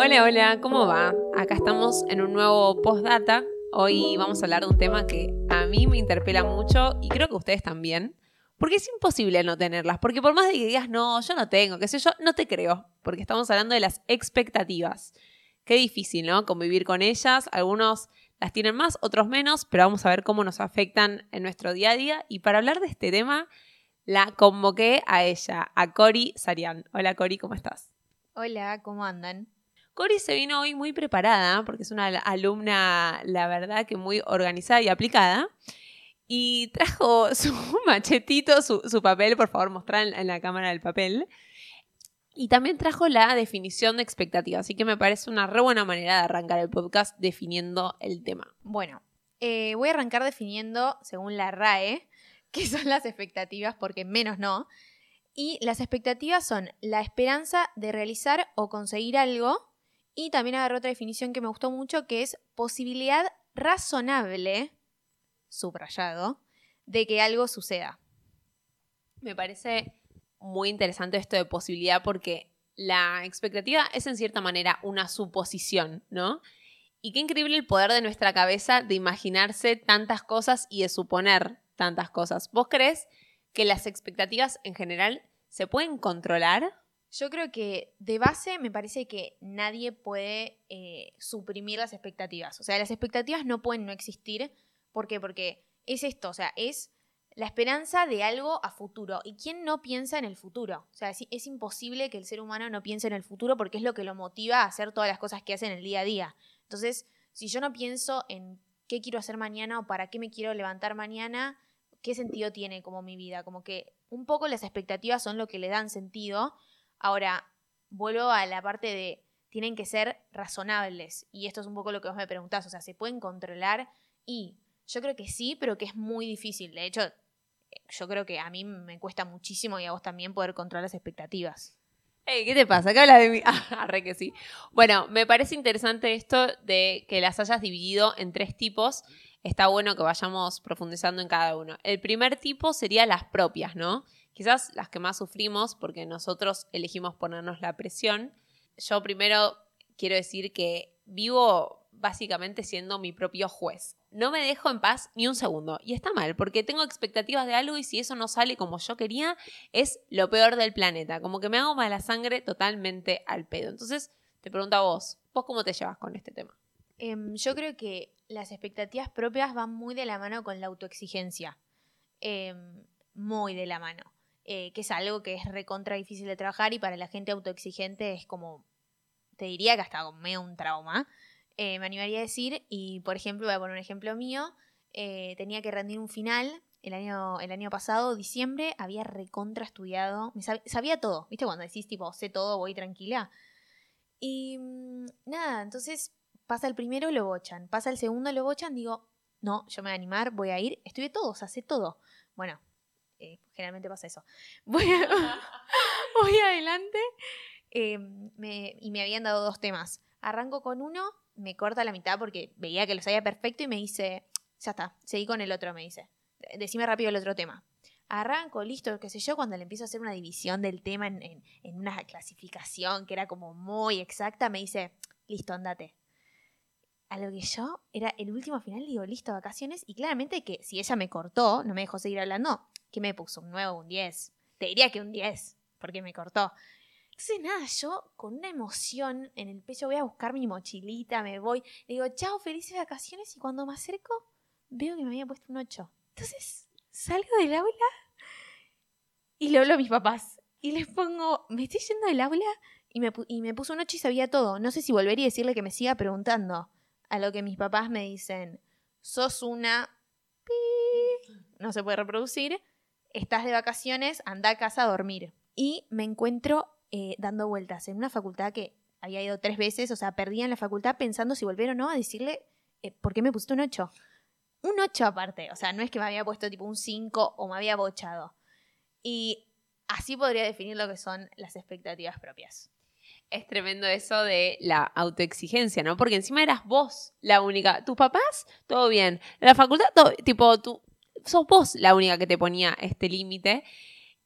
Hola, hola, ¿cómo va? Acá estamos en un nuevo postdata. Hoy vamos a hablar de un tema que a mí me interpela mucho y creo que ustedes también. Porque es imposible no tenerlas. Porque por más de que digas, no, yo no tengo, qué sé yo, no te creo. Porque estamos hablando de las expectativas. Qué difícil, ¿no? Convivir con ellas. Algunos las tienen más, otros menos, pero vamos a ver cómo nos afectan en nuestro día a día. Y para hablar de este tema, la convoqué a ella, a Cori Sarian. Hola Cori, ¿cómo estás? Hola, ¿cómo andan? Cori se vino hoy muy preparada, porque es una alumna, la verdad, que muy organizada y aplicada. Y trajo su machetito, su, papel, por favor, mostrar en, la cámara el papel. Y también trajo la definición de expectativa, así que me parece una re buena manera de arrancar el podcast definiendo el tema. Bueno, eh, voy a arrancar definiendo, según la RAE, qué son las expectativas, porque menos no. Y las expectativas son la esperanza de realizar o conseguir algo y también agarró otra definición que me gustó mucho, que es posibilidad razonable, subrayado, de que algo suceda. Me parece muy interesante esto de posibilidad porque la expectativa es en cierta manera una suposición, ¿no? Y qué increíble el poder de nuestra cabeza de imaginarse tantas cosas y de suponer tantas cosas. ¿Vos crees que las expectativas en general se pueden controlar? Yo creo que de base me parece que nadie puede eh, suprimir las expectativas. O sea, las expectativas no pueden no existir. ¿Por qué? Porque es esto, o sea, es la esperanza de algo a futuro. ¿Y quién no piensa en el futuro? O sea, es, es, imposible que el ser humano no piense en el futuro porque es lo que lo motiva a hacer todas las cosas que hace en el día a día. Entonces, si yo no pienso en qué quiero hacer mañana o para qué me quiero levantar mañana, ¿qué sentido tiene como mi vida? Como que un poco las expectativas son lo que le dan sentido Ahora, vuelvo a la parte de tienen que ser razonables. Y esto es un poco lo que vos me preguntás. O sea, ¿se pueden controlar? Y yo creo que sí, pero que es muy difícil. De hecho, yo creo que a mí me cuesta muchísimo y a vos también poder controlar las expectativas. ¿qué te pasa? ¿Qué hablas de mí? Ah, que sí. Bueno, me parece interesante esto de que las hayas dividido en tres tipos. Está bueno que vayamos profundizando en cada uno. El primer tipo sería las propias, ¿no? Quizás las que más sufrimos porque nosotros elegimos ponernos la presión. Yo primero quiero decir que vivo básicamente siendo mi propio juez. No me dejo en paz ni un segundo. Y está mal, porque tengo expectativas de algo y si eso no sale como yo quería, es lo peor del planeta. Como que me hago mala sangre totalmente al pedo. Entonces, te pregunto a vos, ¿vos cómo te llevas con este tema? Em, yo creo que las expectativas propias van muy de la mano con la autoexigencia. Em, muy de la mano. Eh, que es algo que es recontra difícil de trabajar y para la gente autoexigente es como, te diría que hasta medio un trauma. Eh, me animaría a decir, y por ejemplo, voy a poner un ejemplo mío, eh, tenía que rendir un final el año, el año pasado, diciembre, había recontra estudiado, sabía todo, ¿viste? Cuando decís tipo, sé todo, voy tranquila. Y mm, nada, entonces pasa el primero, lo bochan, pasa el segundo, lo bochan, digo, no, yo me voy a animar, voy a ir, estudié todo, o sea, sé todo. Bueno, eh, generalmente pasa eso. Voy, voy adelante em, y me habían dado dos temas. Arranco con uno, me corta la mitad porque veía que lo sabía perfecto y me dice, ya está, seguí con el otro, me dice. Decime rápido el otro tema. Arranco, listo, qué sé yo, cuando le empiezo a hacer una división del tema en, en una clasificación que era como muy exacta, me dice, listo, andate a lo que yo era el último final, digo, listo, vacaciones. Y claramente que si ella me cortó, no me dejó seguir hablando, ¿Qué me puso? ¿Un 9 un 10? Te diría que un 10, porque me cortó. Entonces, nada, yo con una emoción en el pecho voy a buscar mi mochilita, me voy, le digo, chao, felices vacaciones, y cuando me acerco, veo que me había puesto un 8. Entonces, salgo del aula y le hablo a mis papás. Y les pongo, me estoy yendo del aula y me, y me puso un 8 y sabía todo. No sé si volvería a decirle que me siga preguntando. A lo que mis papás me dicen, sos una... No se puede reproducir estás de vacaciones, anda a casa a dormir. Y me encuentro eh, dando vueltas en una facultad que había ido tres veces, o sea, perdía en la facultad pensando si volver o no a decirle, eh, ¿por qué me pusiste un 8? Un 8 aparte, o sea, no es que me había puesto tipo un 5 o me había bochado. Y así podría definir lo que son las expectativas propias. Es tremendo eso de la autoexigencia, ¿no? Porque encima eras vos la única. Tus papás, todo bien. La facultad, todo, tipo, tú, sos vos la única que te ponía este límite.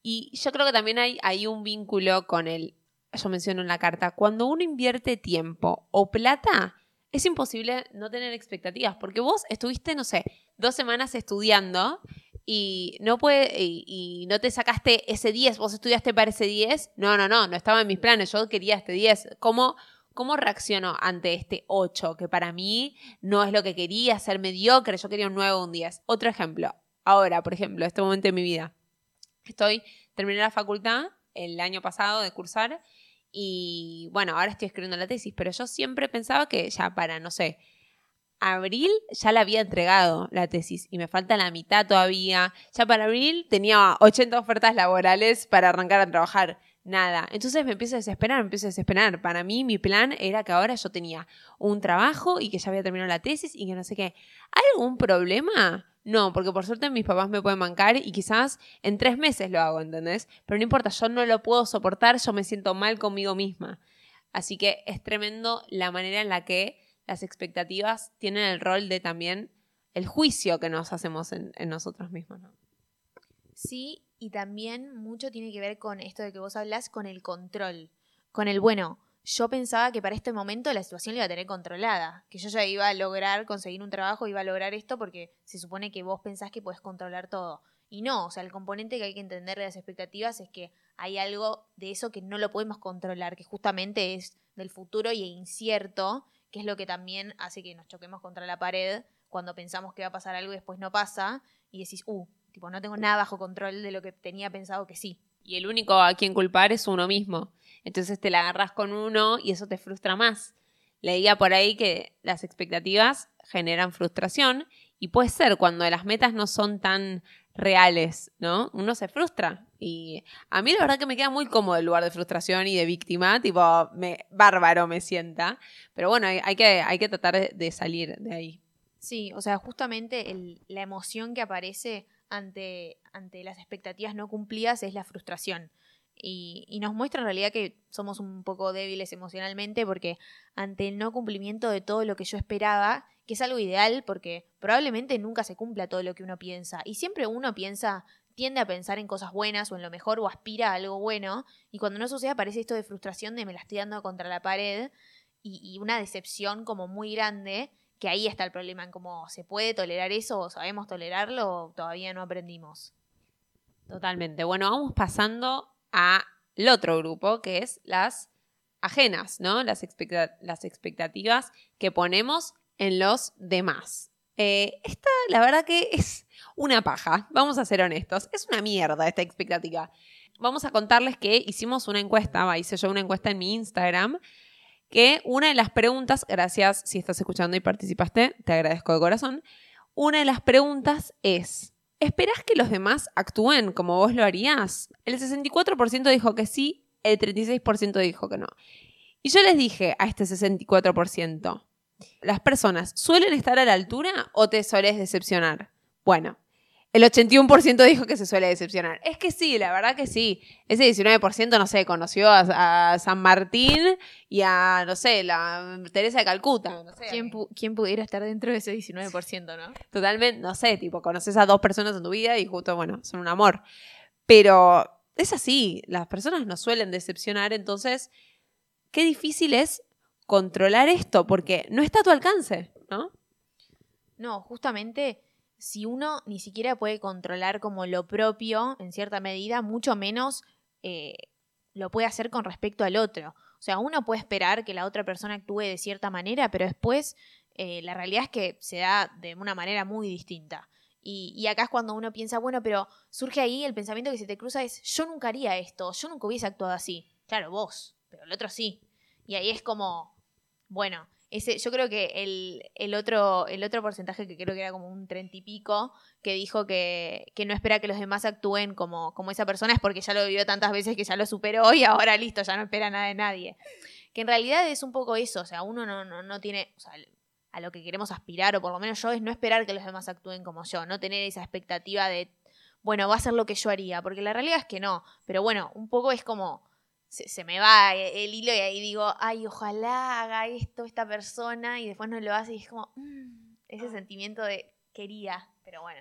Y yo creo que también hay, hay un vínculo con el yo menciono en la carta, cuando uno invierte tiempo o plata, es imposible no tener expectativas, porque vos estuviste, no sé, dos semanas estudiando y no puede y, no te sacaste ese 10, vos estudiaste para ese 10. No, no, no, no estaba en mis planes, yo quería este 10. ¿Cómo, cómo reacciono ante este 8? Que para mí no es lo que quería, ser mediocre, yo quería un 9 o un 10. Otro ejemplo, ahora, por ejemplo, este momento de mi vida. Estoy, terminé la facultad el año pasado de cursar y bueno, ahora estoy escribiendo la tesis, pero yo siempre pensaba que ya para, no sé, abril ya la había entregado la tesis y me falta la mitad todavía. Ya para abril tenía 80 ofertas laborales para arrancar a trabajar. Nada. Entonces me empiezo a desesperar, me empiezo a desesperar. Para mí mi plan era que ahora yo tenía un trabajo y que ya había terminado la tesis y que no sé qué. ¿Hay algún problema? No, porque por suerte mis papás me pueden bancar y quizás en tres meses lo hago, ¿entendés? Pero no importa, yo no lo puedo soportar, yo me siento mal conmigo misma. Así que es tremendo la manera en la que las expectativas tienen el rol de también el juicio que nos hacemos en, nosotros mismos. ¿no? Sí, y también mucho tiene que ver con esto de que vos hablas, con el control, con el bueno. Yo pensaba que para este momento la situación la iba a tener controlada, que yo ya iba a lograr conseguir un trabajo, iba a lograr esto porque se supone que vos pensás que puedes controlar todo. Y no, o sea, el componente que hay que entender de las expectativas es que hay algo de eso que no lo podemos controlar, que justamente es del futuro y incierto que es lo que también hace que nos choquemos contra la pared cuando pensamos que va a pasar algo y después no pasa, y decís, uh, tipo, no tengo nada bajo control de lo que tenía pensado que sí. Y el único a quien culpar es uno mismo. Entonces te la agarras con uno y eso te frustra más. Leía por ahí que las expectativas generan frustración y puede ser cuando las metas no son tan reales, ¿no? Uno se frustra. Y a mí la verdad que me queda muy cómodo el lugar de frustración y de víctima, tipo, me, bárbaro me sienta. Pero bueno, hay, que, hay que tratar de, salir de ahí. Sí, o sea, justamente la emoción que aparece ante, ante las expectativas no cumplidas es la frustración. Y, y, nos muestra en realidad que somos un poco débiles emocionalmente porque ante el no cumplimiento de todo lo que yo esperaba, que es algo ideal porque probablemente nunca se cumpla todo lo que uno piensa. Y siempre uno piensa, tiende a pensar en cosas buenas o en lo mejor o aspira a algo bueno. Y cuando no sucede aparece esto de frustración de me la estoy dando contra la pared y, una decepción como muy grande. Que ahí está el problema, en cómo se puede tolerar eso o sabemos tolerarlo o todavía no aprendimos. Totalmente. Bueno, vamos pasando al otro grupo, que es las ajenas, ¿no? Las, las expectativas que ponemos en los demás. Eh, esta, la verdad que es una paja, vamos a ser honestos, es una mierda esta expectativa. Vamos a contarles que hicimos una encuesta, hice yo una encuesta en mi Instagram, que una de las preguntas, gracias si estás escuchando y participaste, te agradezco de corazón, una de las preguntas es, ¿esperás que los demás actúen como vos lo harías? El 64% dijo que sí, el 36% dijo que no. Y yo les dije a este 64%, ¿Las personas suelen estar a la altura o te sueles decepcionar? Bueno, el 81% dijo que se suele decepcionar. Es que sí, la verdad que sí. Ese 19%, no sé, conoció a, San Martín y a, no sé, la Teresa de Calcuta. ¿Quién, pudiera estar dentro de ese 19%, no? Totalmente, no sé, tipo, conoces a dos personas en tu vida y justo, bueno, son un amor. Pero es así, las personas no suelen decepcionar, entonces, qué difícil es controlar esto, porque no está a tu alcance, ¿no? No, justamente si uno ni siquiera puede controlar como lo propio en cierta medida, mucho menos eh, lo puede hacer con respecto al otro. O sea, uno puede esperar que la otra persona actúe de cierta manera, pero después eh, la realidad es que se da de una manera muy distinta. Y, y, acá es cuando uno piensa, bueno, pero surge ahí el pensamiento que se te cruza es, yo nunca haría esto, yo nunca hubiese actuado así. Claro, vos, pero el otro sí. Y ahí es como, bueno, ese, yo creo que el, otro, el otro porcentaje, que creo que era como un treinta y pico, que dijo que, no espera que los demás actúen como, como esa persona, es porque ya lo vivió tantas veces que ya lo superó y ahora listo, ya no espera nada de nadie. Que en realidad es un poco eso, o sea, uno no, no, no tiene, o sea, a lo que queremos aspirar, o por lo menos yo, es no esperar que los demás actúen como yo, no tener esa expectativa de, bueno, va a ser lo que yo haría, porque la realidad es que no, pero bueno, un poco es como se, me va el hilo y ahí digo, ay, ojalá haga esto esta persona y después no lo hace y es como, mm, ese sentimiento de quería, pero bueno.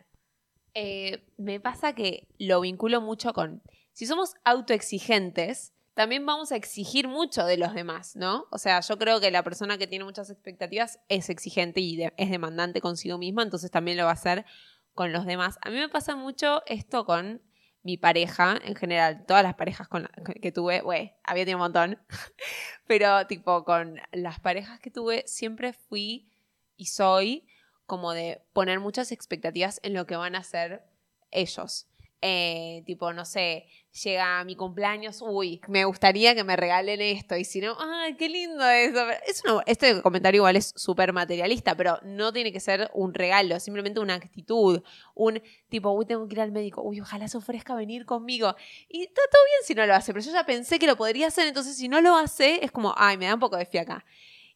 Eh, me pasa que lo vinculo mucho con, si somos autoexigentes, también vamos a exigir mucho de los demás, ¿no? O sea, yo creo que la persona que tiene muchas expectativas es exigente y es demandante consigo misma, entonces también lo va a hacer con los demás. A mí me pasa mucho esto con mi pareja, en general, todas las parejas con que tuve, güey, había tenido un montón, pero tipo con las parejas que tuve, siempre fui y soy como de poner muchas expectativas en lo que van a hacer ellos. Eh, tipo, no sé, llega mi cumpleaños, uy, me gustaría que me regalen esto, y si no, ay, qué lindo eso. Es este comentario igual es súper materialista, pero no tiene que ser un regalo, simplemente una actitud, un tipo, uy, tengo que ir al médico, uy, ojalá se ofrezca venir conmigo. Y está todo bien si no lo hace, pero yo ya pensé que lo podría hacer, entonces si no lo hace, es como, ay, me da un poco de fiaca.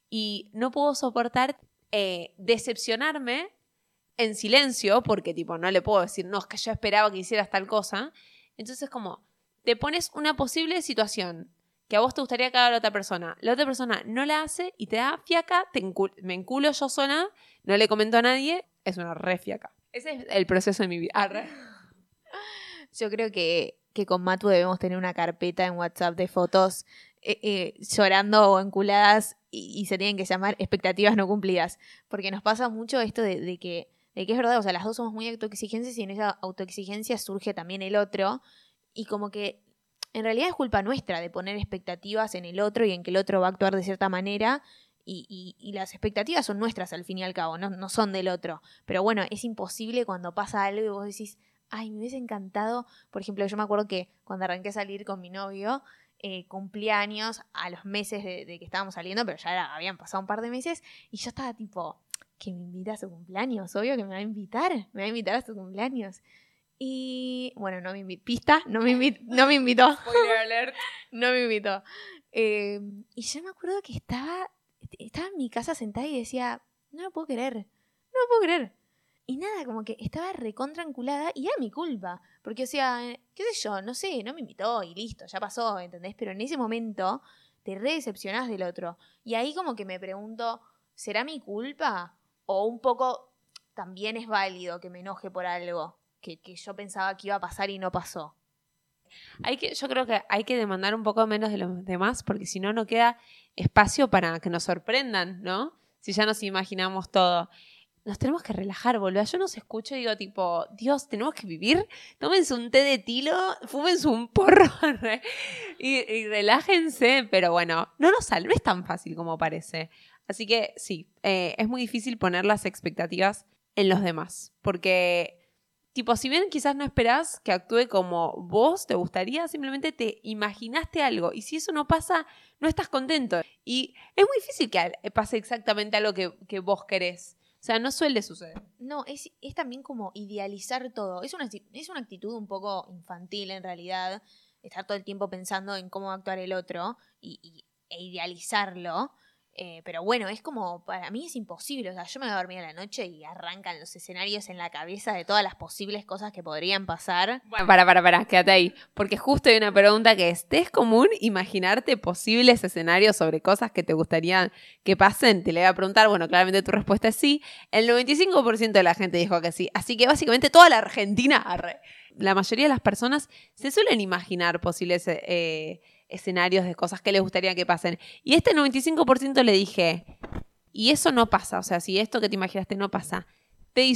Y no puedo soportar eh, decepcionarme en silencio, porque tipo, no le puedo decir, no, es que yo esperaba que hicieras tal cosa. Entonces, como, te pones una posible situación que a vos te gustaría que haga la otra persona. La otra persona no la hace y te da fiaca, me enculo yo sola, no le comento a nadie, es una re fiaca. Ese es el proceso de mi vida. Yo creo que, que con Matu debemos tener una carpeta en WhatsApp de fotos eh, eh, llorando o enculadas y, se tienen que llamar expectativas no cumplidas. Porque nos pasa mucho esto de que de que es verdad, o sea, las dos somos muy autoexigentes y en esa autoexigencia surge también el otro. Y como que en realidad es culpa nuestra de poner expectativas en el otro y en que el otro va a actuar de cierta manera. Y, y, las expectativas son nuestras al fin y al cabo, no, no son del otro. Pero bueno, es imposible cuando pasa algo y vos decís, ay, me hubiese encantado, por ejemplo, yo me acuerdo que cuando arranqué a salir con mi novio, eh, cumpleaños a los meses de, que estábamos saliendo, pero ya habían pasado un par de meses y yo estaba tipo, que me invita a su cumpleaños, obvio que me va a invitar, me va a invitar a su cumpleaños. Y bueno, no me invitó, pista, no me, invitó, no me invitó. Spoiler alert. no me invitó. Eh, y yo me acuerdo que estaba, estaba en mi casa sentada y decía, no lo puedo creer, no lo puedo creer. Y nada, como que estaba recontranculada y era mi culpa. Porque, o sea, qué sé yo, no sé, no me invitó y listo, ya pasó, ¿entendés? Pero en ese momento te re decepcionás del otro. Y ahí como que me pregunto, ¿será mi culpa? O un poco también es válido que me enoje por algo que, yo pensaba que iba a pasar y no pasó. Hay que, yo creo que hay que demandar un poco menos de los demás, porque si no, no queda espacio para que nos sorprendan, ¿no? Si ya nos imaginamos todo. Nos tenemos que relajar, boludo. Yo nos escucho y digo, tipo, Dios, tenemos que vivir. Tómense un té de tilo, fúmense un porro y, relájense. Pero bueno, no nos salves tan fácil como parece. Así que sí, eh, es muy difícil poner las expectativas en los demás, porque tipo, si bien quizás no esperás que actúe como vos te gustaría, simplemente te imaginaste algo y si eso no pasa, no estás contento. Y es muy difícil que pase exactamente algo que, que vos querés. O sea, no suele suceder. No, es, es también como idealizar todo. Es una, es una actitud un poco infantil en realidad, estar todo el tiempo pensando en cómo va a actuar el otro y, e idealizarlo. Eh, pero bueno, es como, para mí es imposible. O sea, yo me voy a dormir a la noche y arrancan los escenarios en la cabeza de todas las posibles cosas que podrían pasar. Bueno, para, para, para, quédate ahí. Porque justo hay una pregunta que es, ¿te es común imaginarte posibles escenarios sobre cosas que te gustaría que pasen? Te le voy a preguntar, bueno, claramente tu respuesta es sí. El 95% de la gente dijo que sí. Así que básicamente toda la Argentina, la mayoría de las personas se suelen imaginar posibles... Eh, escenarios de cosas que les gustaría que pasen. Y este 95% le dije, y eso no pasa, o sea, si esto que te imaginaste no pasa, ¿te,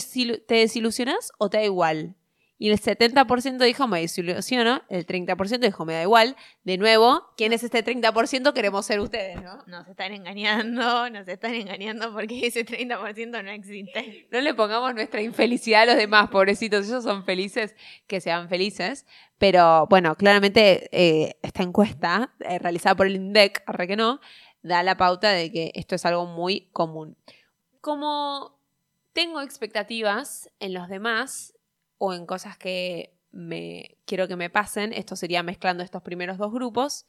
te desilusionas o te da igual? Y el 70% dijo, me desilusiono, el 30% dijo, me da igual. De nuevo, ¿quién es este 30%? Queremos ser ustedes, ¿no? Nos están engañando, nos están engañando porque ese 30% no existe. No le pongamos nuestra infelicidad a los demás, pobrecitos, ellos son felices, que sean felices. Pero bueno, claramente eh, esta encuesta, eh, realizada por el INDEC, arre que no, da la pauta de que esto es algo muy común. Como tengo expectativas en los demás, o en cosas que me quiero que me pasen, esto sería mezclando estos primeros dos grupos,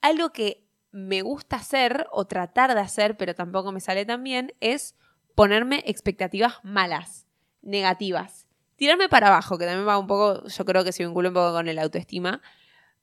algo que me gusta hacer o tratar de hacer, pero tampoco me sale tan bien, es ponerme expectativas malas, negativas. Tirarme para abajo, que también va un poco, yo creo que se vincula un poco con el autoestima,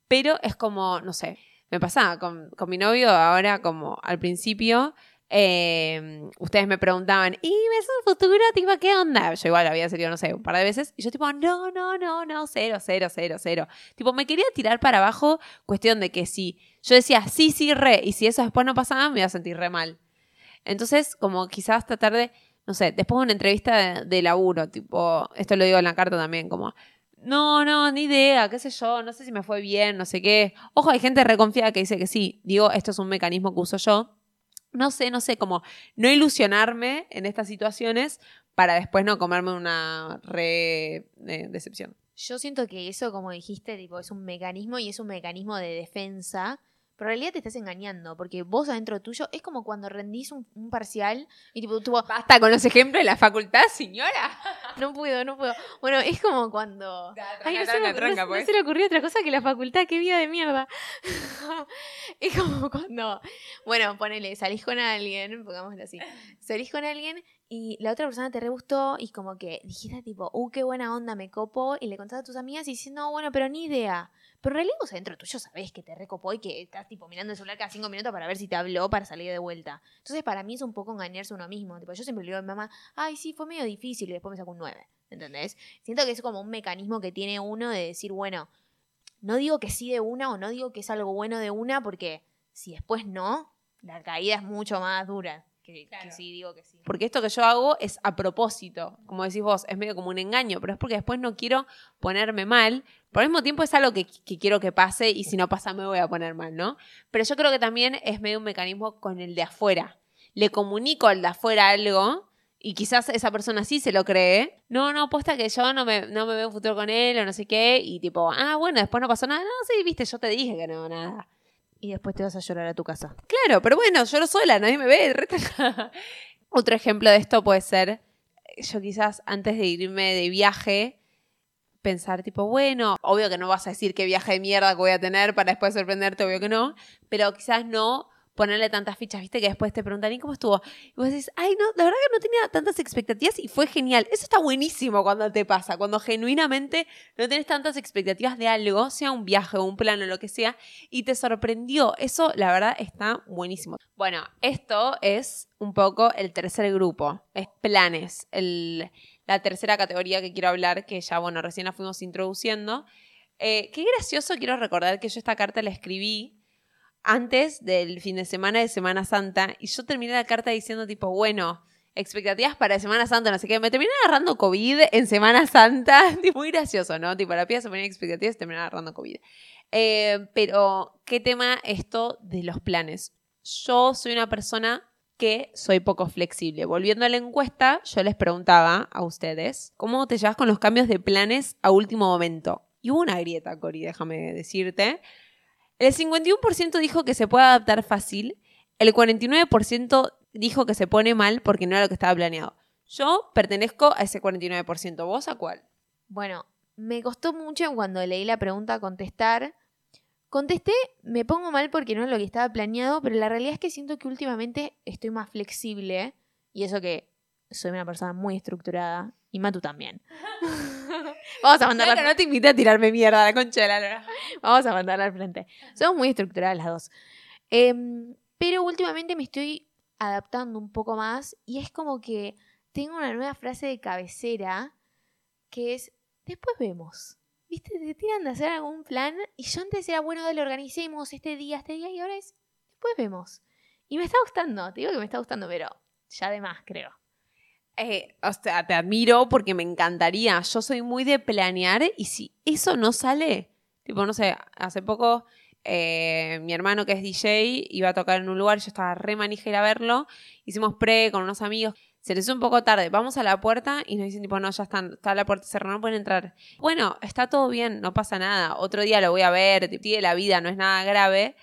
pero es como, no sé, me pasaba con, con mi novio ahora como al principio, eh, ustedes me preguntaban, ¿y ves un futuro? Tipo, ¿qué onda? Yo igual había salido, no sé, un par de veces. Y yo tipo, no, no, no, no, cero, cero, cero, cero. Tipo, me quería tirar para abajo, cuestión de que si yo decía sí, sí, re, y si eso después no pasaba, me iba a sentir re mal. Entonces, como quizás esta tarde, no sé, después de una entrevista de, de laburo, tipo, esto lo digo en la carta también, como, no, no, ni idea, qué sé yo, no sé si me fue bien, no sé qué. Ojo, hay gente reconfiada que dice que sí. Digo, esto es un mecanismo que uso yo. No sé, no sé, como no ilusionarme en estas situaciones para después no comerme una re eh, decepción. Yo siento que eso, como dijiste, tipo, es un mecanismo y es un mecanismo de defensa. Pero en realidad te estás engañando, porque vos adentro tuyo es como cuando rendís un, un parcial y tipo, tipo, Basta con los ejemplos de la facultad, señora. no puedo, no puedo. Bueno, es como cuando... Ay, no, se me, no pues. se le ocurrió otra cosa que la facultad, qué vida de mierda. es como cuando, bueno, ponele, salís con alguien, pongámoslo así, salís con alguien y la otra persona te re gustó y como que dijiste tipo, uh, qué buena onda, me copo, y le contás a tus amigas y dices, no, bueno, pero ni idea. Pero en realidad vos adentro tuyo sabés que te recopó y que estás tipo mirando el celular cada cinco minutos para ver si te habló para salir de vuelta. Entonces para mí es un poco engañarse uno mismo. Tipo, yo siempre le digo a mi mamá, ay, sí, fue medio difícil y después me saco un 9. ¿Entendés? Siento que es como un mecanismo que tiene uno de decir, bueno, no digo que sí de una o no digo que es algo bueno de una porque si después no, la caída es mucho más dura que, si digo que sí. Porque esto que yo hago es a propósito, como decís vos, es medio como un engaño, pero es porque después no quiero ponerme mal. Por al mismo tiempo es algo que, que quiero que pase y si no pasa me voy a poner mal, ¿no? Pero yo creo que también es medio un mecanismo con el de afuera. Le comunico al de afuera algo y quizás esa persona sí se lo cree. No, no, apuesta que yo no me, no me veo un futuro con él o no sé qué. Y tipo, ah, bueno, después no pasó nada. No, sí, viste, yo te dije que no, nada. Y después te vas a llorar a tu casa. Claro, pero bueno, no sola, nadie me ve. Otro ejemplo de esto puede ser, yo quizás antes de irme de viaje, pensar tipo, bueno, obvio que no vas a decir qué viaje de mierda que voy a tener para después sorprenderte, obvio que no, pero quizás no ponerle tantas fichas, viste, que después te preguntan, ¿y cómo estuvo? Y vos decís, ay, no, la verdad que no tenía tantas expectativas y fue genial. Eso está buenísimo cuando te pasa, cuando genuinamente no tenés tantas expectativas de algo, sea un viaje o un plan o lo que sea, y te sorprendió. Eso, la verdad, está buenísimo. Bueno, esto es un poco el tercer grupo, es planes, el, la tercera categoría que quiero hablar, que ya, bueno, recién la fuimos introduciendo. Eh, qué gracioso, quiero recordar que yo esta carta la escribí antes del fin de semana de Semana Santa y yo terminé la carta diciendo tipo, bueno, expectativas para Semana Santa, no sé qué, me terminé agarrando COVID en Semana Santa, muy gracioso, ¿no? Tipo, la piba se ponía expectativas y terminé agarrando COVID. Eh, pero, ¿qué tema esto de los planes? Yo soy una persona que soy poco flexible. Volviendo a la encuesta, yo les preguntaba a ustedes, ¿cómo te llevas con los cambios de planes a último momento? Y hubo una grieta, Cori, déjame decirte. El 51% dijo que se puede adaptar fácil, el 49% dijo que se pone mal porque no era lo que estaba planeado. Yo pertenezco a ese 49%. ¿Vos a cuál? Bueno, me costó mucho cuando leí la pregunta contestar. Contesté, me pongo mal porque no es lo que estaba planeado, pero la realidad es que siento que últimamente estoy más flexible. Y eso que soy una persona muy estructurada. Y Matu también. Vamos a mandarla, Claro, no te invité a tirarme mierda a la concha de la lora. vamos a mandarla al frente. Somos muy estructuradas las dos. Em, pero últimamente me estoy adaptando un poco más. Y es como que tengo una nueva frase de cabecera que es, después vemos. ¿Viste? Te tiran de hacer algún plan y yo antes era, bueno, dale, organicemos este día, este día y ahora es, después vemos. Y me está gustando, te digo que me está gustando, pero ya de más, creo. Eh, o sea, te admiro porque me encantaría. Yo soy muy de planear y si eso no sale, tipo, no sé, hace poco eh, mi hermano que es DJ iba a tocar en un lugar, yo estaba re manija a verlo, hicimos pre con unos amigos, se les hizo un poco tarde, vamos a la puerta y nos dicen tipo, no, ya están, está la puerta cerrada, no pueden entrar. Bueno, está todo bien, no pasa nada, otro día lo voy a ver, sigue la vida, no es nada grave,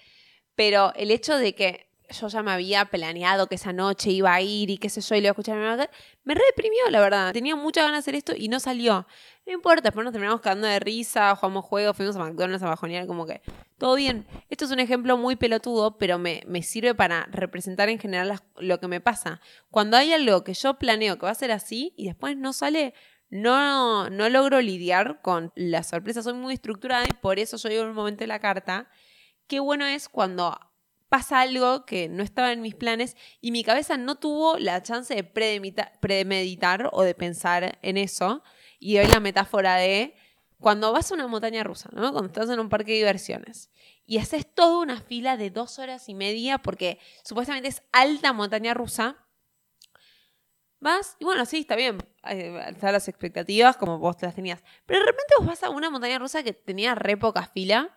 pero el hecho de que yo ya me había planeado que esa noche iba a ir y qué sé yo, y le iba a escuchar a mi me reprimió, la verdad. Tenía muchas ganas de hacer esto y no salió. No importa, después nos terminamos cagando de risa, jugamos juegos, fuimos a McDonald's a bajonear, como que todo bien. Esto es un ejemplo muy pelotudo, pero me, me sirve para representar en general lo que me pasa. Cuando hay algo que yo planeo que va a ser así y después no sale, no, no logro lidiar con la sorpresa. Soy muy estructurada y por eso yo digo en un momento de la carta, qué bueno es cuando pasa algo que no estaba en mis planes y mi cabeza no tuvo la chance de premeditar o de pensar en eso. Y hoy la metáfora de cuando vas a una montaña rusa, ¿no? Cuando estás en un parque de diversiones y haces toda una fila de dos horas y media porque supuestamente es alta montaña rusa. Vas, y bueno, sí, está bien, eh, están las expectativas como vos las tenías. Pero de repente vos vas a una montaña rusa que tenía re poca fila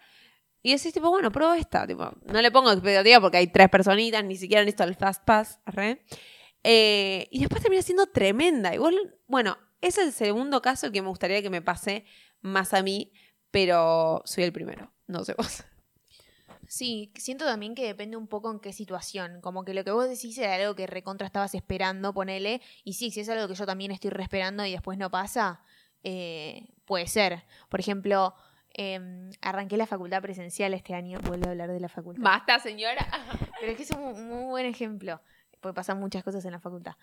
y decís, tipo, bueno, pruebo esta. Tipo, no le pongo expectativa porque hay tres personitas, ni siquiera listo el Fast Pass. Eh, y después termina siendo tremenda. Igual, bueno, es el segundo caso que me gustaría que me pase más a mí, pero soy el primero. No sé vos. Sí, siento también que depende un poco en qué situación. Como que lo que vos decís era algo que recontra estabas esperando, ponele. Y sí, si es algo que yo también estoy esperando y después no pasa, eh, puede ser. Por ejemplo, Em, arranqué la facultad presencial este año, vuelvo a hablar de la facultad. Basta, señora. Pero es que es un muy buen ejemplo, porque pasan muchas cosas en la facultad.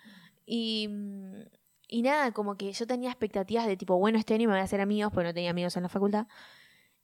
Y, mm, y nada, como que yo tenía expectativas de tipo, bueno, este año me voy a hacer amigos, porque no tenía amigos en la facultad.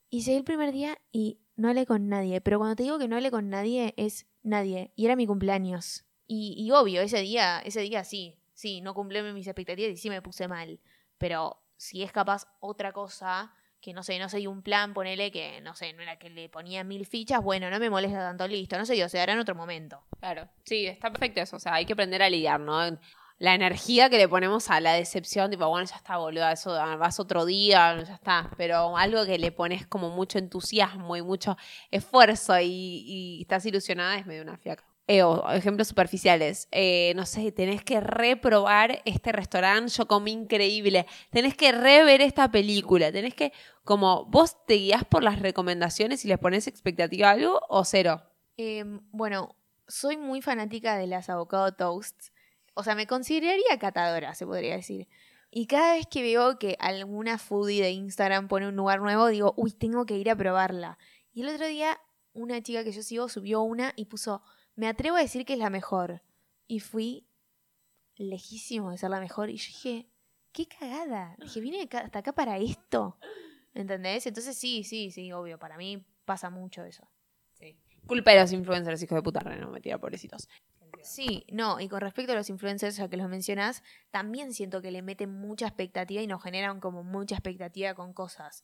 Y llegué el primer día y no hablé con nadie. Pero cuando te digo que no hablé con nadie, es nadie. Y era mi cumpleaños. Y, y obvio, ese día, ese día sí, sí, no cumplí mis expectativas y sí me puse mal. Pero si es capaz otra cosa, que no sé, no sé, un plan, ponele que, no sé, no era que le ponía mil fichas, bueno, no me molesta tanto, listo, no sé, o se hará en otro momento. Claro, sí, está perfecto eso, o sea, hay que aprender a lidiar, ¿no? La energía que le ponemos a la decepción, tipo, bueno, ya está, boludo, eso vas otro día, ya está, pero algo que le pones como mucho entusiasmo y mucho esfuerzo y, y estás ilusionada es medio una fiaca. Eh, ejemplos superficiales, eh, no sé, tenés que reprobar este restaurante, yo comí increíble, tenés que rever esta película, tenés que, como, vos te guías por las recomendaciones y le pones expectativa a algo o cero. Em, bueno, soy muy fanática de las avocado toasts, o sea, me consideraría catadora, se podría decir. Y cada vez que veo que alguna foodie de Instagram pone un lugar nuevo, digo, uy, tengo que ir a probarla. Y el otro día, una chica que yo sigo subió una y puso me atrevo a decir que es la mejor. Y fui lejísimo de ser la mejor. Y yo dije, qué cagada. Dije, vine hasta acá para esto. ¿Entendés? Entonces sí, sí, sí, obvio. Para mí pasa mucho eso. Sí. Culpa de los influencers, hijos de puta, no me tira pobrecitos. Sí, no, y con respecto a los influencers, ya que los mencionas, también siento que le meten mucha expectativa y nos generan como mucha expectativa con cosas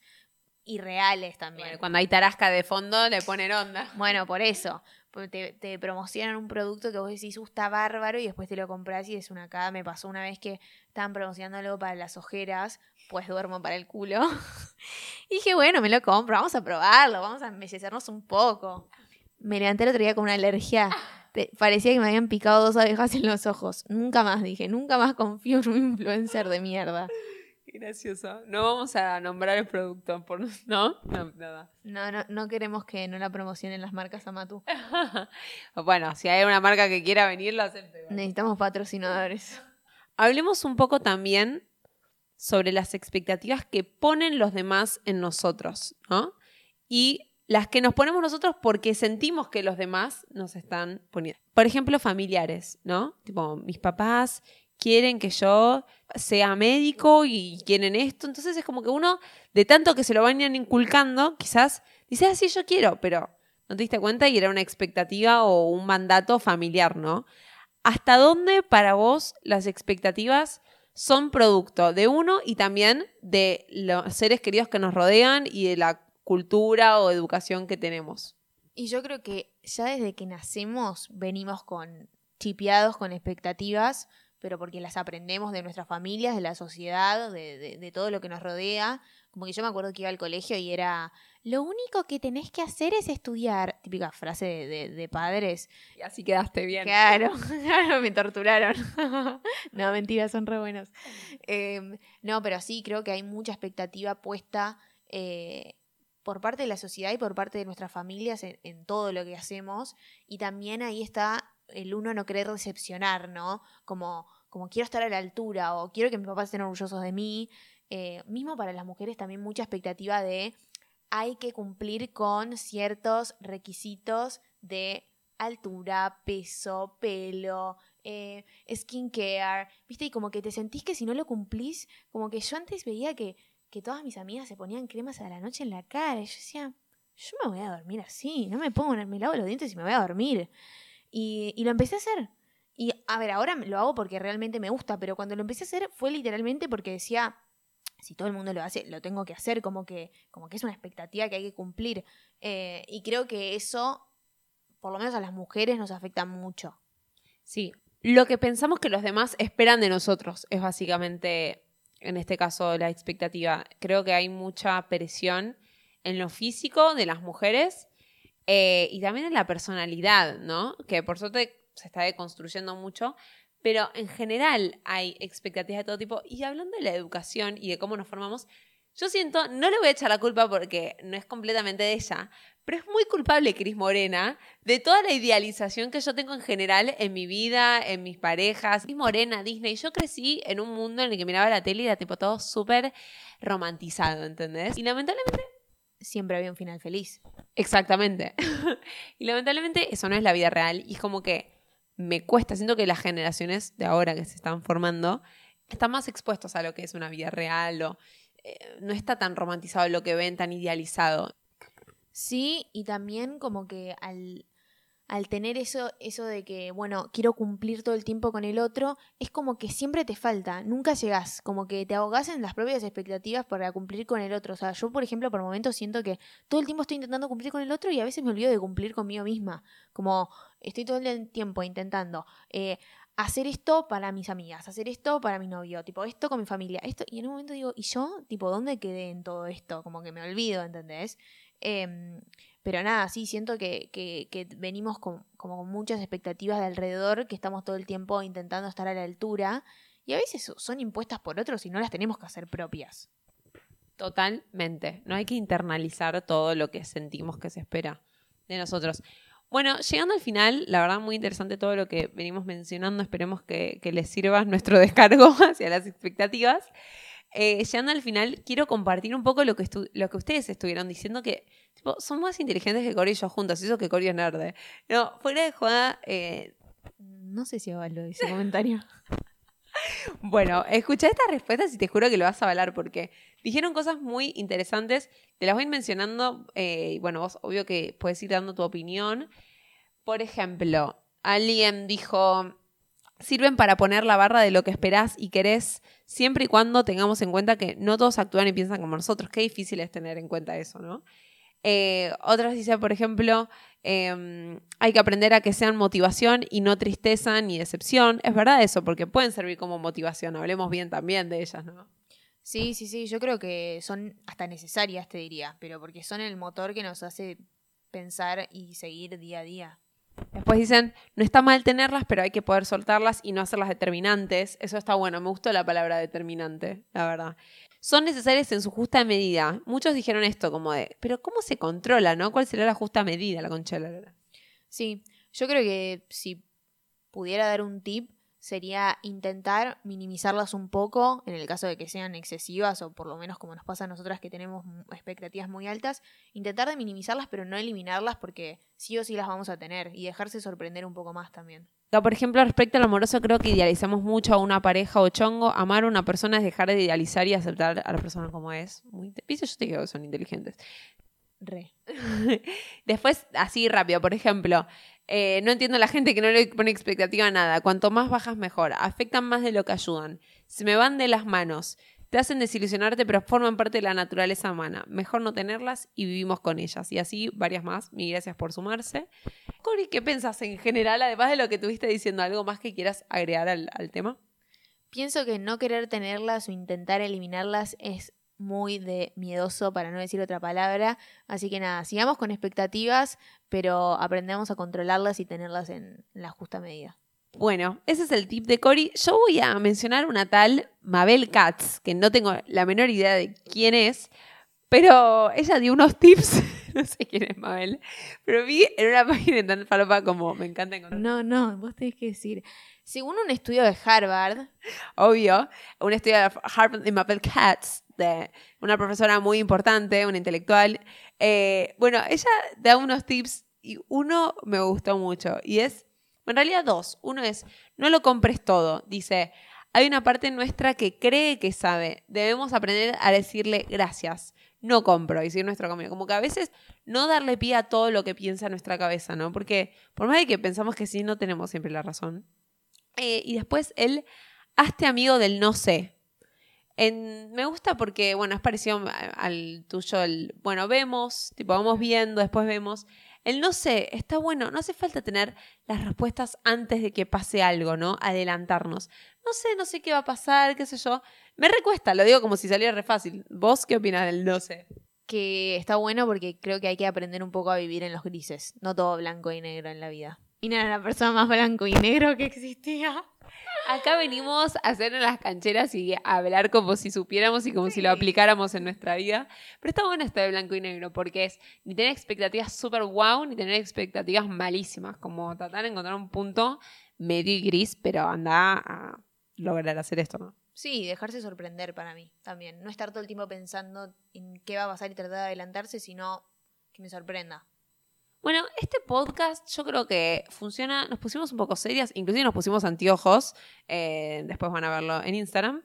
irreales también. cuando hay tarasca de fondo le ponen onda. Bueno, por eso te, te, promocionan un producto que vos decís, uh, está bárbaro, y después te lo compras y es una cara. Me pasó una vez que estaban promocionando algo para las ojeras, pues duermo para el culo. y dije, bueno, me lo compro, vamos a probarlo, vamos a embellecernos un poco. Me levanté el otro día con una alergia. parecía que me habían picado dos abejas en los ojos. Nunca más, dije, nunca más confío en un influencer de mierda. Gracioso. No vamos a nombrar el producto, por, ¿no? No, nada. No, no, no queremos que no la promocionen las marcas Amatu. bueno, si hay una marca que quiera venir, lo acepto. Necesitamos patrocinadores. Hablemos un poco también sobre las expectativas que ponen los demás en nosotros, ¿no? Y las que nos ponemos nosotros porque sentimos que los demás nos están poniendo. Por ejemplo, familiares, ¿no? Tipo, mis papás quieren que yo sea médico y quieren esto. Entonces es como que uno, de tanto que se lo vayan inculcando, quizás dice, ah, sí, yo quiero, pero no te diste cuenta y era una expectativa o un mandato familiar, ¿no? ¿Hasta dónde para vos las expectativas son producto de uno y también de los seres queridos que nos rodean y de la cultura o educación que tenemos? Y yo creo que ya desde que nacemos venimos con chipeados con expectativas pero porque las aprendemos de nuestras familias, de la sociedad, de, de, todo lo que nos rodea. Como que yo me acuerdo que iba al colegio y era, lo único que tenés que hacer es estudiar. Típica frase de, padres. Y así quedaste bien. Claro, claro, me torturaron. no, mentira, son re buenos. Em, no, pero sí, creo que hay mucha expectativa puesta eh, por parte de la sociedad y por parte de nuestras familias en, en todo lo que hacemos. Y también ahí está el uno no querer decepcionar, ¿no? Como, como quiero estar a la altura o quiero que mis papás estén orgullosos de mí. Eh, mismo para las mujeres también mucha expectativa de hay que cumplir con ciertos requisitos de altura, peso, pelo, eh, skincare, ¿viste? Y como que te sentís que si no lo cumplís, como que yo antes veía que, que todas mis amigas se ponían cremas a la noche en la cara y yo decía, yo me voy a dormir así, no me pongo, me lavo los dientes y me voy a dormir. Y, y lo empecé a hacer. Y a ver, ahora lo hago porque realmente me gusta, pero cuando lo empecé a hacer fue literalmente porque decía, si todo el mundo lo hace, lo tengo que hacer, como que, como que es una expectativa que hay que cumplir. Eh, y creo que eso, por lo menos a las mujeres, nos afecta mucho. Sí, lo que pensamos que los demás esperan de nosotros es básicamente, en este caso, la expectativa. Creo que hay mucha presión en lo físico de las mujeres eh, y también en la personalidad, ¿no? Que por suerte se está deconstruyendo mucho, pero en general hay expectativas de todo tipo. Y hablando de la educación y de cómo nos formamos, yo siento, no le voy a echar la culpa porque no es completamente de ella, pero es muy culpable Cris Morena de toda la idealización que yo tengo en general en mi vida, en mis parejas. Cris Morena, Disney, yo crecí en un mundo en el que miraba la tele y era tipo todo súper romantizado, ¿entendés? Y lamentablemente... Siempre había un final feliz. Exactamente. y lamentablemente eso no es la vida real y es como que me cuesta, siento que las generaciones de ahora que se están formando están más expuestos a lo que es una vida real o eh, no está tan romantizado lo que ven, tan idealizado. Sí, y también como que al, al tener eso, eso de que, bueno, quiero cumplir todo el tiempo con el otro, es como que siempre te falta, nunca llegás, como que te ahogás en las propias expectativas para cumplir con el otro. O sea, yo, por ejemplo, por momentos siento que todo el tiempo estoy intentando cumplir con el otro y a veces me olvido de cumplir conmigo misma. Como estoy todo el tiempo intentando eh, hacer esto para mis amigas, hacer esto para mi novio, tipo esto con mi familia, esto, y en un momento digo, ¿y yo? Tipo, ¿dónde quedé en todo esto? Como que me olvido, ¿entendés? Em, pero nada, sí, siento que, que, venimos con, como con muchas expectativas de alrededor, que estamos todo el tiempo intentando estar a la altura, y a veces son impuestas por otros y no las tenemos que hacer propias. Totalmente. No hay que internalizar todo lo que sentimos que se espera de nosotros. Bueno, llegando al final, la verdad muy interesante todo lo que venimos mencionando. Esperemos que, les sirva nuestro descargo hacia las expectativas. Eh, llegando al final, quiero compartir un poco lo que, lo que ustedes estuvieron diciendo, que son más inteligentes que Cory y yo juntos. Eso que Cory es nerd. No, fuera de jugada... Eh, no sé si avalo ese comentario. Bueno, escuché estas respuestas y te juro que lo vas a avalar porque dijeron cosas muy interesantes. Te las voy a ir mencionando. Eh, bueno, vos obvio que puedes ir dando tu opinión. Por ejemplo, alguien dijo, sirven para poner la barra de lo que esperás y querés, siempre y cuando tengamos en cuenta que no todos actúan y piensan como nosotros. Qué difícil es tener en cuenta eso, ¿no? Eh, otras dicen, por ejemplo, em, hay que aprender a que sean motivación y no tristeza ni decepción. Es verdad eso, porque pueden servir como motivación. Hablemos bien también de ellas, ¿no? Sí, sí, sí. Yo creo que son hasta necesarias, te diría, pero porque son el motor que nos hace pensar y seguir día a día. Después dicen, no está mal tenerlas, pero hay que poder soltarlas y no hacerlas determinantes. Eso está bueno, me gustó la palabra determinante, la verdad son necesarias en su justa medida. Muchos dijeron esto como de, pero ¿cómo se controla, no? ¿Cuál será la justa medida, la conchela? Sí, yo creo que si pudiera dar un tip, sería intentar minimizarlas un poco en el caso de que sean excesivas o por lo menos como nos pasa a nosotras que tenemos expectativas muy altas, intentar de minimizarlas pero no eliminarlas porque sí o sí las vamos a tener y dejarse sorprender un poco más también. Por ejemplo, respecto al amoroso, creo que idealizamos mucho a una pareja o chongo. Amar a una persona es dejar de idealizar y aceptar a la persona como es. Muy yo te digo que son inteligentes. Re. Después, así rápido, por ejemplo, eh, no entiendo a la gente que no le pone expectativa a nada. Cuanto más bajas, mejor. Afectan más de lo que ayudan. Se me van de las manos. Te hacen desilusionarte, pero forman parte de la naturaleza humana. Mejor no tenerlas y vivimos con ellas. Y así varias más. Mil gracias por sumarse. Cori, ¿qué pensás en general, además de lo que tuviste diciendo? ¿Algo más que quieras agregar al, al tema? Pienso que no querer tenerlas o intentar eliminarlas es muy de miedoso, para no decir otra palabra. Así que nada, sigamos con expectativas, pero aprendemos a controlarlas y tenerlas en la justa medida. Bueno, ese es el tip de Cory. Yo voy a mencionar una tal Mabel Katz, que no tengo la menor idea de quién es, pero ella dio unos tips. no sé quién es Mabel, pero vi en una página tan falopa como me encanta encontrar. No, no, vos tenés que decir. Según un estudio de Harvard. Obvio, un estudio de Harvard de Mabel Katz, de una profesora muy importante, una intelectual. Eh, bueno, ella da unos tips y uno me gustó mucho y es, en realidad dos. Uno es, no lo compres todo. Dice, hay una parte nuestra que cree que sabe. Debemos aprender a decirle gracias. no compro y nuestro camino. Como que a veces no darle pie a todo lo que piensa nuestra cabeza, ¿no? Porque por más de que pensamos que sí, no tenemos siempre la razón. Eh, y después el hazte amigo del no sé. me gusta porque, bueno, es parecido al tuyo, el, bueno, vemos, tipo, vamos viendo, después vemos. El no sé, está bueno, no hace falta tener las respuestas antes de que pase algo, ¿no? Adelantarnos. No sé, no sé qué va a pasar, qué sé yo. Me recuesta, lo digo como si saliera re fácil. ¿Vos qué opinas del no sé? Que está bueno porque creo que hay que aprender un poco a vivir en los grises, no todo blanco y negro en la vida. Y no era la persona más blanco y negro que existía. Acá venimos a hacer en las cancheras y a hablar como si supiéramos y como si lo aplicáramos en nuestra vida. Pero está bueno esto de blanco y negro porque es ni tener expectativas súper wow ni tener expectativas malísimas. Como tratar de encontrar un punto medio y gris, pero anda a lograr hacer esto, ¿no? Sí, dejarse sorprender para mí también. No estar todo el tiempo pensando en qué va a pasar y tratar de adelantarse, sino que me sorprenda. Bueno, este podcast yo creo que funciona, nos pusimos un poco serias, inclusive nos pusimos anteojos, eh, después van a verlo en Instagram.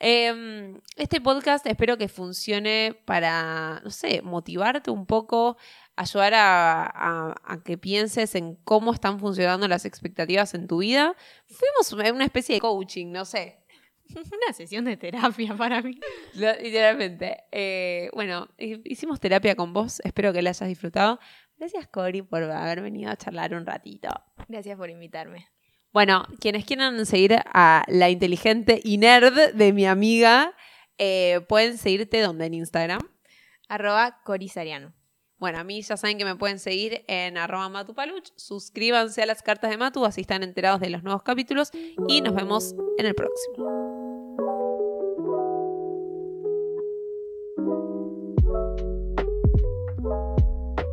Em, este podcast espero que funcione para, no sé, motivarte un poco, ayudar a, que pienses en cómo están funcionando las expectativas en tu vida. Fuimos una especie de coaching, no sé. Una sesión de terapia para mí. Literalmente. Eh, bueno, hicimos terapia con vos, espero que la hayas disfrutado. Gracias, Cori, por haber venido a charlar un ratito. Gracias por invitarme. Bueno, quienes quieran seguir a la inteligente y nerd de mi amiga, eh, pueden seguirte donde en Instagram. Arroba Corisariano. Bueno, a mí ya saben que me pueden seguir en arroba matupaluch. Suscríbanse a las cartas de Matu, así están enterados de los nuevos capítulos. Y nos vemos en el próximo.